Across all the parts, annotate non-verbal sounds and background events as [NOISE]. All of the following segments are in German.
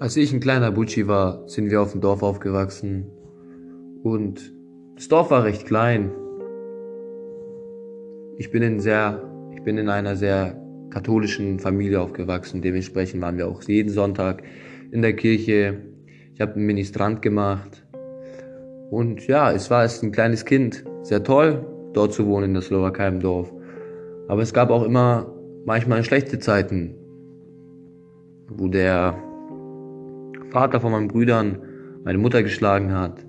Als ich ein kleiner Butschi war, sind wir auf dem Dorf aufgewachsen. Und das Dorf war recht klein. Ich bin in sehr, ich bin in einer sehr katholischen Familie aufgewachsen. Dementsprechend waren wir auch jeden Sonntag in der Kirche. Ich habe einen Ministrant gemacht. Und ja, es war als ein kleines Kind sehr toll, dort zu wohnen in der Slowakei im Dorf. Aber es gab auch immer manchmal schlechte Zeiten, wo der Vater von meinen Brüdern meine Mutter geschlagen hat,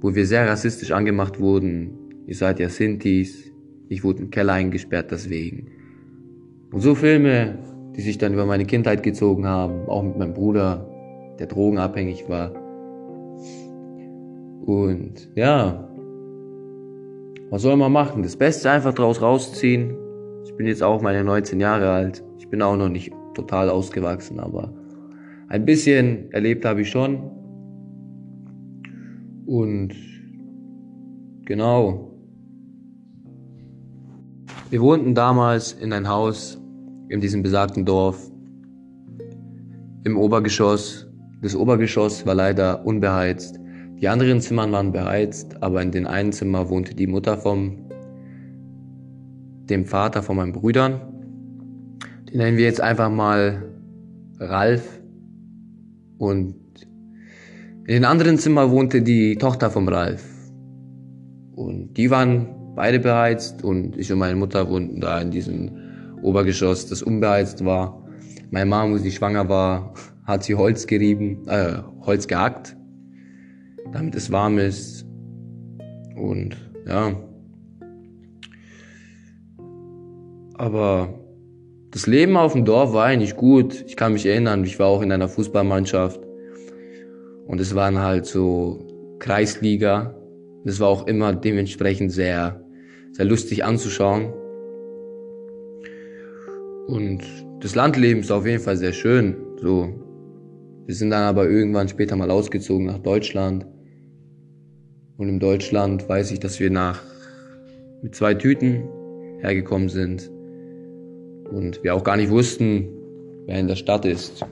wo wir sehr rassistisch angemacht wurden. Ihr seid ja Sintis, ich wurde im Keller eingesperrt deswegen. Und so Filme, die sich dann über meine Kindheit gezogen haben, auch mit meinem Bruder, der drogenabhängig war. Und ja, was soll man machen? Das Beste einfach draus rausziehen. Ich bin jetzt auch meine 19 Jahre alt. Ich bin auch noch nicht total ausgewachsen, aber ein bisschen erlebt habe ich schon. Und genau. Wir wohnten damals in ein Haus in diesem besagten Dorf im Obergeschoss. Das Obergeschoss war leider unbeheizt. Die anderen Zimmern waren beheizt, aber in den einen Zimmer wohnte die Mutter vom dem Vater von meinen Brüdern. Den nennen wir jetzt einfach mal Ralf. Und in den anderen Zimmer wohnte die Tochter vom Ralf. Und die waren beide beheizt und ich und meine Mutter wohnten da in diesem Obergeschoss, das unbeheizt war. Meine Mama, als sie schwanger war, [LAUGHS] hat sie Holz gerieben, äh, Holz gehackt, damit es warm ist. Und ja. Aber das Leben auf dem Dorf war eigentlich gut. Ich kann mich erinnern, ich war auch in einer Fußballmannschaft. Und es waren halt so Kreisliga. Das war auch immer dementsprechend sehr, sehr lustig anzuschauen. Und das Landleben ist auf jeden Fall sehr schön. So. Wir sind dann aber irgendwann später mal ausgezogen nach Deutschland. Und in Deutschland weiß ich, dass wir nach mit zwei Tüten hergekommen sind und wir auch gar nicht wussten, wer in der Stadt ist.